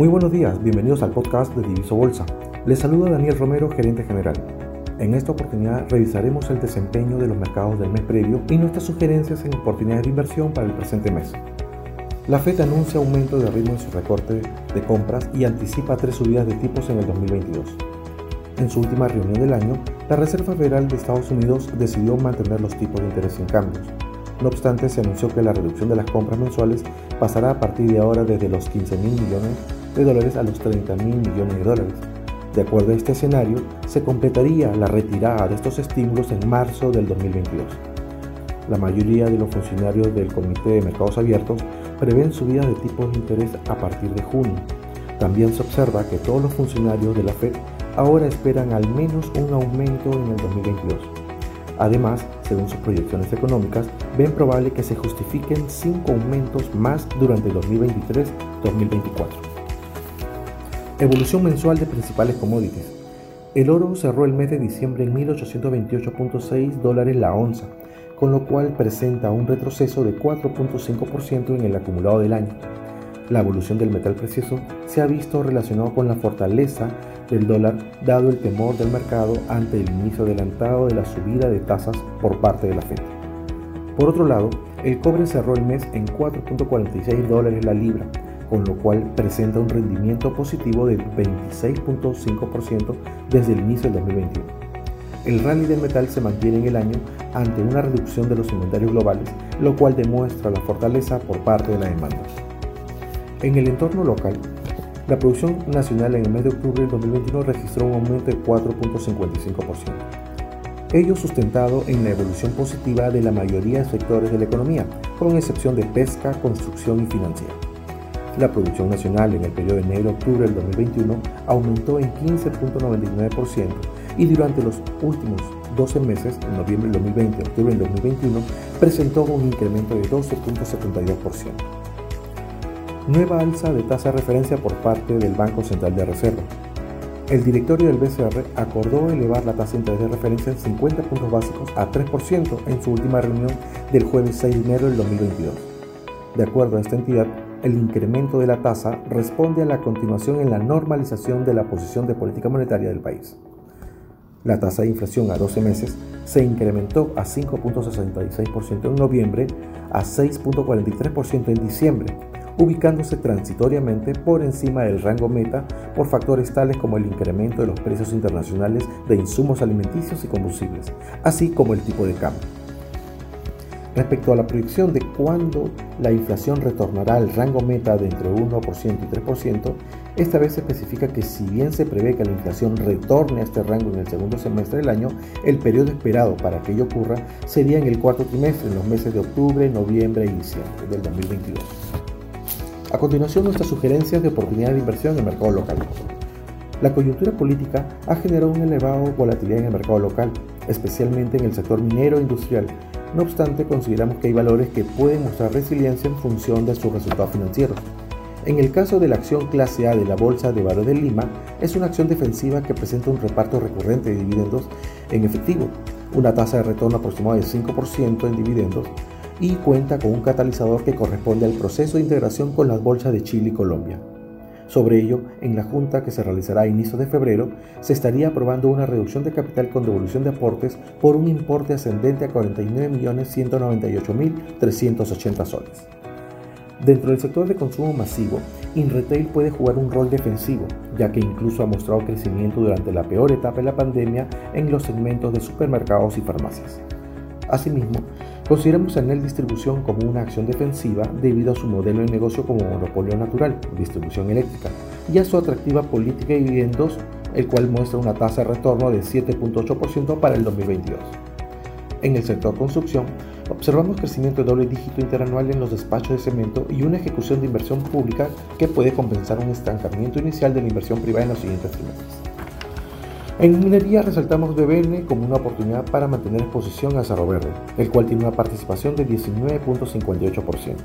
Muy buenos días, bienvenidos al podcast de Diviso Bolsa. Les saluda Daniel Romero, gerente general. En esta oportunidad revisaremos el desempeño de los mercados del mes previo y nuestras sugerencias en oportunidades de inversión para el presente mes. La Fed anuncia aumento de ritmo en su recorte de compras y anticipa tres subidas de tipos en el 2022. En su última reunión del año, la Reserva Federal de Estados Unidos decidió mantener los tipos de interés sin cambios, no obstante, se anunció que la reducción de las compras mensuales pasará a partir de ahora desde los 15 mil millones de dólares a los 30 mil millones de dólares. De acuerdo a este escenario, se completaría la retirada de estos estímulos en marzo del 2022. La mayoría de los funcionarios del Comité de Mercados Abiertos prevén subidas de tipos de interés a partir de junio. También se observa que todos los funcionarios de la Fed ahora esperan al menos un aumento en el 2022. Además, según sus proyecciones económicas, ven probable que se justifiquen cinco aumentos más durante el 2023-2024. Evolución mensual de principales commodities. El oro cerró el mes de diciembre en 1828.6 dólares la onza, con lo cual presenta un retroceso de 4.5% en el acumulado del año. La evolución del metal precioso se ha visto relacionado con la fortaleza del dólar dado el temor del mercado ante el inicio adelantado de la subida de tasas por parte de la Fed. Por otro lado, el cobre cerró el mes en 4.46 dólares la libra, con lo cual presenta un rendimiento positivo del 26.5% desde el inicio del 2021. El rally del metal se mantiene en el año ante una reducción de los inventarios globales, lo cual demuestra la fortaleza por parte de la demanda. En el entorno local, la producción nacional en el mes de octubre del 2021 registró un aumento de 4.55%, ello sustentado en la evolución positiva de la mayoría de sectores de la economía, con excepción de pesca, construcción y financiera. La producción nacional en el periodo de enero-octubre del 2021 aumentó en 15.99% y durante los últimos 12 meses, en noviembre del 2020 y octubre del 2021, presentó un incremento de 12.72% nueva alza de tasa de referencia por parte del Banco Central de Reserva. El directorio del BCR acordó elevar la tasa de interés de referencia en 50 puntos básicos a 3% en su última reunión del jueves 6 de enero del 2022. De acuerdo a esta entidad, el incremento de la tasa responde a la continuación en la normalización de la posición de política monetaria del país. La tasa de inflación a 12 meses se incrementó a 5.66% en noviembre, a 6.43% en diciembre ubicándose transitoriamente por encima del rango meta por factores tales como el incremento de los precios internacionales de insumos alimenticios y combustibles, así como el tipo de cambio. Respecto a la proyección de cuándo la inflación retornará al rango meta de entre 1% y 3%, esta vez se especifica que si bien se prevé que la inflación retorne a este rango en el segundo semestre del año, el periodo esperado para que ello ocurra sería en el cuarto trimestre, en los meses de octubre, noviembre y diciembre del 2022. A continuación, nuestras sugerencias de oportunidad de inversión en el mercado local. La coyuntura política ha generado una elevada volatilidad en el mercado local, especialmente en el sector minero e industrial. No obstante, consideramos que hay valores que pueden mostrar resiliencia en función de sus resultados financieros. En el caso de la acción clase A de la Bolsa de Valores de Lima, es una acción defensiva que presenta un reparto recurrente de dividendos en efectivo, una tasa de retorno aproximada de 5% en dividendos, y cuenta con un catalizador que corresponde al proceso de integración con las bolsas de Chile y Colombia. Sobre ello, en la junta que se realizará a inicios de febrero, se estaría aprobando una reducción de capital con devolución de aportes por un importe ascendente a 49.198.380 soles. Dentro del sector de consumo masivo, InRetail puede jugar un rol defensivo, ya que incluso ha mostrado crecimiento durante la peor etapa de la pandemia en los segmentos de supermercados y farmacias. Asimismo, consideramos a Enel Distribución como una acción defensiva debido a su modelo de negocio como monopolio natural, distribución eléctrica, y a su atractiva política de dividendos, el cual muestra una tasa de retorno de 7.8% para el 2022. En el sector construcción, observamos crecimiento de doble dígito interanual en los despachos de cemento y una ejecución de inversión pública que puede compensar un estancamiento inicial de la inversión privada en los siguientes trimestres. En minería resaltamos BBN como una oportunidad para mantener exposición a Cerro Verde, el cual tiene una participación de 19.58%.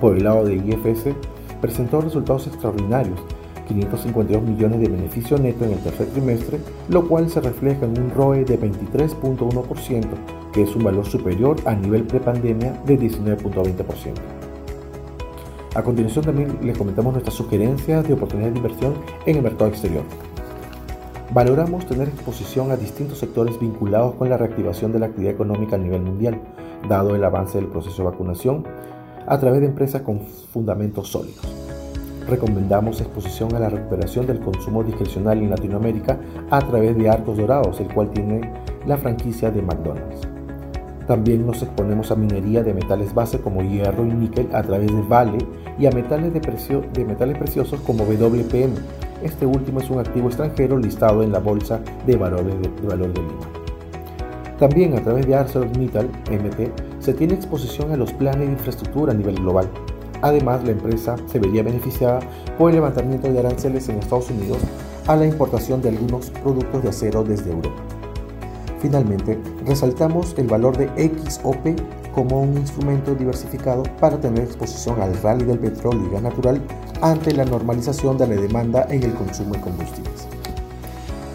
Por el lado de IFS, presentó resultados extraordinarios, 552 millones de beneficio neto en el tercer trimestre, lo cual se refleja en un ROE de 23.1%, que es un valor superior a nivel prepandemia de 19.20%. A continuación también les comentamos nuestras sugerencias de oportunidades de inversión en el mercado exterior. Valoramos tener exposición a distintos sectores vinculados con la reactivación de la actividad económica a nivel mundial, dado el avance del proceso de vacunación, a través de empresas con fundamentos sólidos. Recomendamos exposición a la recuperación del consumo discrecional en Latinoamérica a través de Arcos Dorados, el cual tiene la franquicia de McDonald's. También nos exponemos a minería de metales base como hierro y níquel a través de Vale y a metales de, precio, de metales preciosos como WPM. Este último es un activo extranjero listado en la Bolsa de Valores de, Lima. También a través de ArcelorMittal MT se tiene exposición a los planes de infraestructura a nivel global. Además, la empresa se vería beneficiada por el levantamiento de aranceles en Estados Unidos a la importación de algunos productos de acero desde Europa. Finalmente, resaltamos el valor de XOP como un instrumento diversificado para tener exposición al rally del petróleo y gas natural ante la normalización de la demanda en el consumo de combustibles.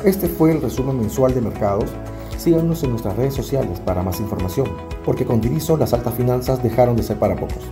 Este fue el resumen mensual de mercados. Síganos en nuestras redes sociales para más información, porque con Diriso las altas finanzas dejaron de ser para pocos.